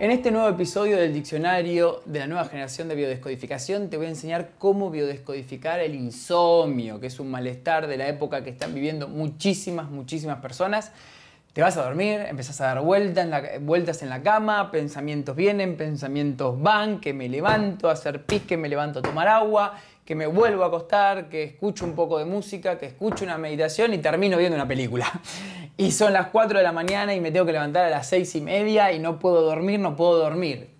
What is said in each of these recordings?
En este nuevo episodio del diccionario de la nueva generación de biodescodificación te voy a enseñar cómo biodescodificar el insomnio, que es un malestar de la época que están viviendo muchísimas, muchísimas personas. Te vas a dormir, empezás a dar vueltas en, la, vueltas en la cama, pensamientos vienen, pensamientos van, que me levanto a hacer pis, que me levanto a tomar agua, que me vuelvo a acostar, que escucho un poco de música, que escucho una meditación y termino viendo una película. Y son las 4 de la mañana y me tengo que levantar a las 6 y media y no puedo dormir, no puedo dormir.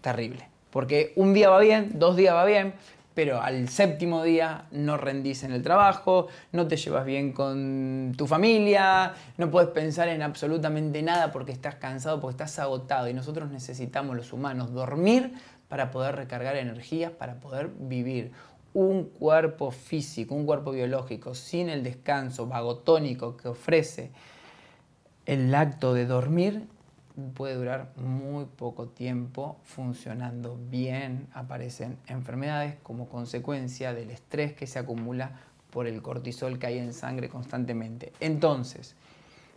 Terrible. Porque un día va bien, dos días va bien, pero al séptimo día no rendís en el trabajo, no te llevas bien con tu familia, no puedes pensar en absolutamente nada porque estás cansado, porque estás agotado. Y nosotros necesitamos los humanos dormir para poder recargar energías, para poder vivir. Un cuerpo físico, un cuerpo biológico sin el descanso vagotónico que ofrece el acto de dormir puede durar muy poco tiempo funcionando bien. Aparecen enfermedades como consecuencia del estrés que se acumula por el cortisol que hay en sangre constantemente. Entonces,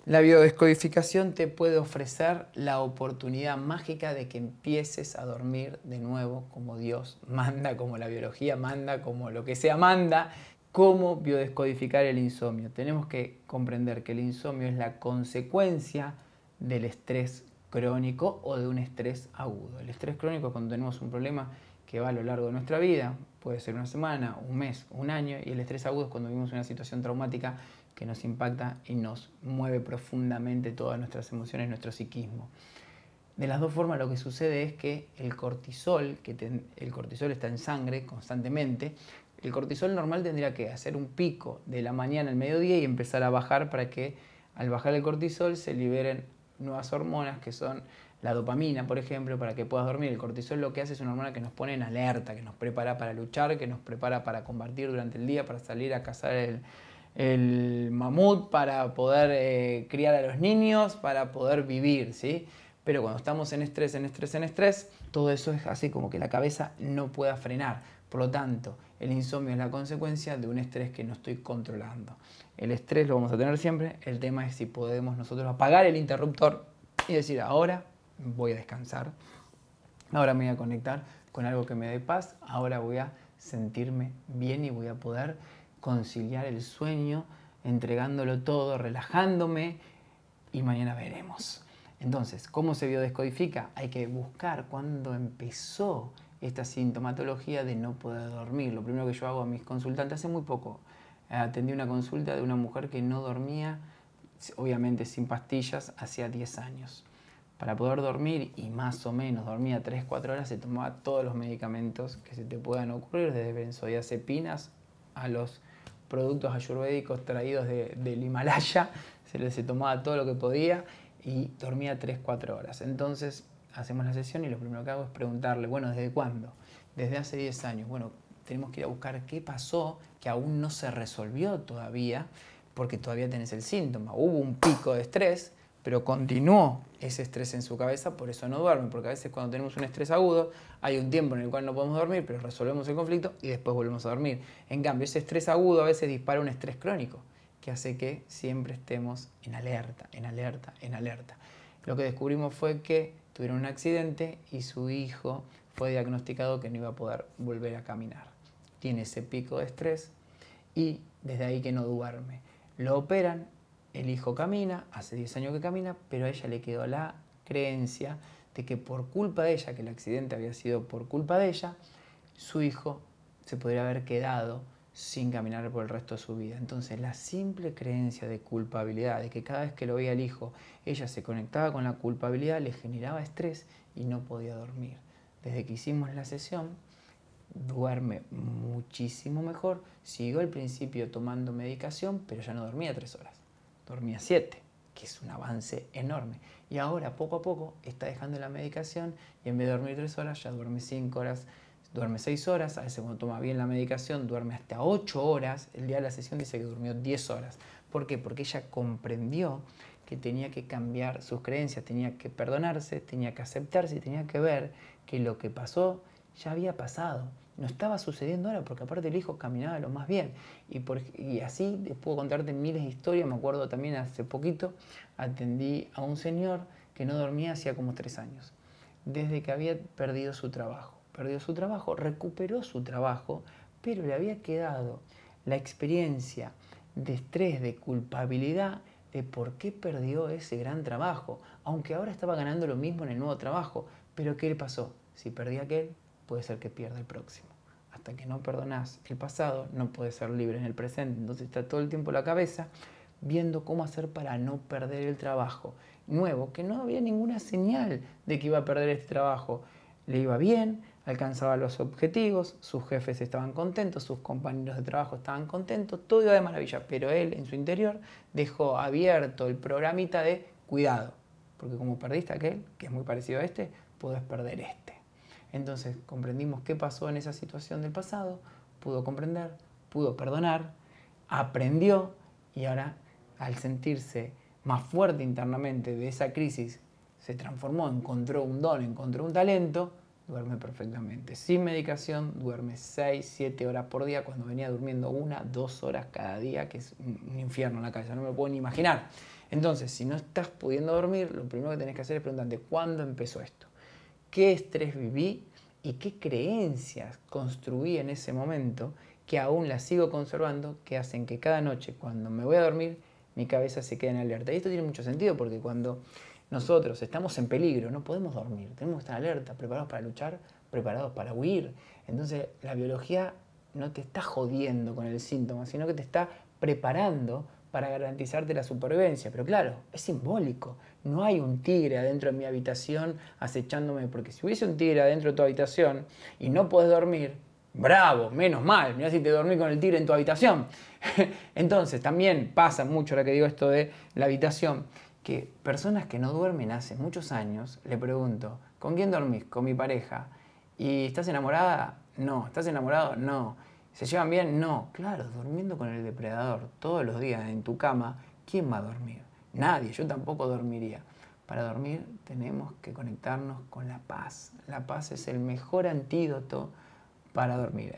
la biodescodificación te puede ofrecer la oportunidad mágica de que empieces a dormir de nuevo como Dios manda, como la biología manda, como lo que sea manda. ¿Cómo biodescodificar el insomnio? Tenemos que comprender que el insomnio es la consecuencia del estrés crónico o de un estrés agudo. El estrés crónico es cuando tenemos un problema que va a lo largo de nuestra vida, puede ser una semana, un mes, un año, y el estrés agudo es cuando vivimos una situación traumática que nos impacta y nos mueve profundamente todas nuestras emociones, nuestro psiquismo. De las dos formas lo que sucede es que el cortisol, que el cortisol está en sangre constantemente, el cortisol normal tendría que hacer un pico de la mañana al mediodía y empezar a bajar para que al bajar el cortisol se liberen nuevas hormonas que son la dopamina, por ejemplo, para que puedas dormir. El cortisol lo que hace es una hormona que nos pone en alerta, que nos prepara para luchar, que nos prepara para combatir durante el día, para salir a cazar el, el mamut para poder eh, criar a los niños, para poder vivir, ¿sí? Pero cuando estamos en estrés, en estrés, en estrés, todo eso es así como que la cabeza no pueda frenar. Por lo tanto, el insomnio es la consecuencia de un estrés que no estoy controlando. El estrés lo vamos a tener siempre, el tema es si podemos nosotros apagar el interruptor y decir, ahora voy a descansar, ahora me voy a conectar con algo que me dé paz, ahora voy a sentirme bien y voy a poder conciliar el sueño, entregándolo todo, relajándome y mañana veremos. Entonces, ¿cómo se biodescodifica? Hay que buscar cuándo empezó esta sintomatología de no poder dormir. Lo primero que yo hago a mis consultantes, hace muy poco, atendí una consulta de una mujer que no dormía, obviamente sin pastillas, hacía 10 años. Para poder dormir, y más o menos dormía 3-4 horas, se tomaba todos los medicamentos que se te puedan ocurrir, desde benzodiazepinas a los productos ayurvédicos traídos del Himalaya, se le se tomaba todo lo que podía y dormía 3-4 horas. Entonces hacemos la sesión y lo primero que hago es preguntarle, bueno, ¿desde cuándo? Desde hace 10 años. Bueno, tenemos que ir a buscar qué pasó que aún no se resolvió todavía, porque todavía tenés el síntoma. Hubo un pico de estrés, pero continuó ese estrés en su cabeza, por eso no duerme, porque a veces cuando tenemos un estrés agudo hay un tiempo en el cual no podemos dormir, pero resolvemos el conflicto y después volvemos a dormir. En cambio, ese estrés agudo a veces dispara un estrés crónico, que hace que siempre estemos en alerta, en alerta, en alerta. Lo que descubrimos fue que tuvieron un accidente y su hijo fue diagnosticado que no iba a poder volver a caminar. Tiene ese pico de estrés y desde ahí que no duerme. Lo operan el hijo camina, hace 10 años que camina, pero a ella le quedó la creencia de que por culpa de ella, que el accidente había sido por culpa de ella, su hijo se podría haber quedado sin caminar por el resto de su vida. Entonces la simple creencia de culpabilidad, de que cada vez que lo veía el hijo, ella se conectaba con la culpabilidad, le generaba estrés y no podía dormir. Desde que hicimos la sesión, duerme muchísimo mejor. Siguió al principio tomando medicación, pero ya no dormía tres horas dormía 7, que es un avance enorme. Y ahora, poco a poco, está dejando la medicación y en vez de dormir 3 horas, ya duerme 5 horas, duerme 6 horas. A veces, cuando toma bien la medicación, duerme hasta 8 horas. El día de la sesión dice que durmió 10 horas. ¿Por qué? Porque ella comprendió que tenía que cambiar sus creencias, tenía que perdonarse, tenía que aceptarse tenía que ver que lo que pasó ya había pasado no estaba sucediendo ahora, porque aparte el hijo caminaba lo más bien. Y, por, y así puedo contarte miles de historias. Me acuerdo también hace poquito, atendí a un señor que no dormía hacía como tres años. desde que había perdido su trabajo. Perdió su trabajo, recuperó su trabajo, pero le había quedado la experiencia de estrés, de culpabilidad de por qué perdió ese gran trabajo, aunque ahora estaba ganando lo mismo en el nuevo trabajo. Pero ¿qué le pasó? Si perdí aquel, puede ser que pierda el próximo. Que no perdonás el pasado, no puedes ser libre en el presente. Entonces está todo el tiempo la cabeza viendo cómo hacer para no perder el trabajo nuevo, que no había ninguna señal de que iba a perder este trabajo. Le iba bien, alcanzaba los objetivos, sus jefes estaban contentos, sus compañeros de trabajo estaban contentos, todo iba de maravilla, pero él en su interior dejó abierto el programita de cuidado, porque como perdiste aquel, que es muy parecido a este, puedes perder este. Entonces comprendimos qué pasó en esa situación del pasado, pudo comprender, pudo perdonar, aprendió y ahora al sentirse más fuerte internamente de esa crisis, se transformó, encontró un don, encontró un talento, duerme perfectamente. Sin medicación, duerme 6, 7 horas por día, cuando venía durmiendo una, dos horas cada día, que es un infierno en la cabeza, no me lo puedo ni imaginar. Entonces, si no estás pudiendo dormir, lo primero que tenés que hacer es preguntarte, ¿cuándo empezó esto? ¿Qué estrés viví y qué creencias construí en ese momento que aún las sigo conservando, que hacen que cada noche, cuando me voy a dormir, mi cabeza se quede en alerta? Y esto tiene mucho sentido porque cuando nosotros estamos en peligro, no podemos dormir, tenemos que estar alerta, preparados para luchar, preparados para huir. Entonces la biología no te está jodiendo con el síntoma, sino que te está preparando para garantizarte la supervivencia. Pero claro, es simbólico. No hay un tigre adentro de mi habitación acechándome, porque si hubiese un tigre adentro de tu habitación y no puedes dormir, bravo, menos mal, mira si te dormí con el tigre en tu habitación. Entonces, también pasa mucho lo que digo esto de la habitación que personas que no duermen hace muchos años, le pregunto, ¿con quién dormís? Con mi pareja. ¿Y estás enamorada? No. ¿Estás enamorado? No. ¿Se llevan bien? No. Claro, durmiendo con el depredador todos los días en tu cama, ¿quién va a dormir? Nadie, yo tampoco dormiría. Para dormir tenemos que conectarnos con la paz. La paz es el mejor antídoto para dormir.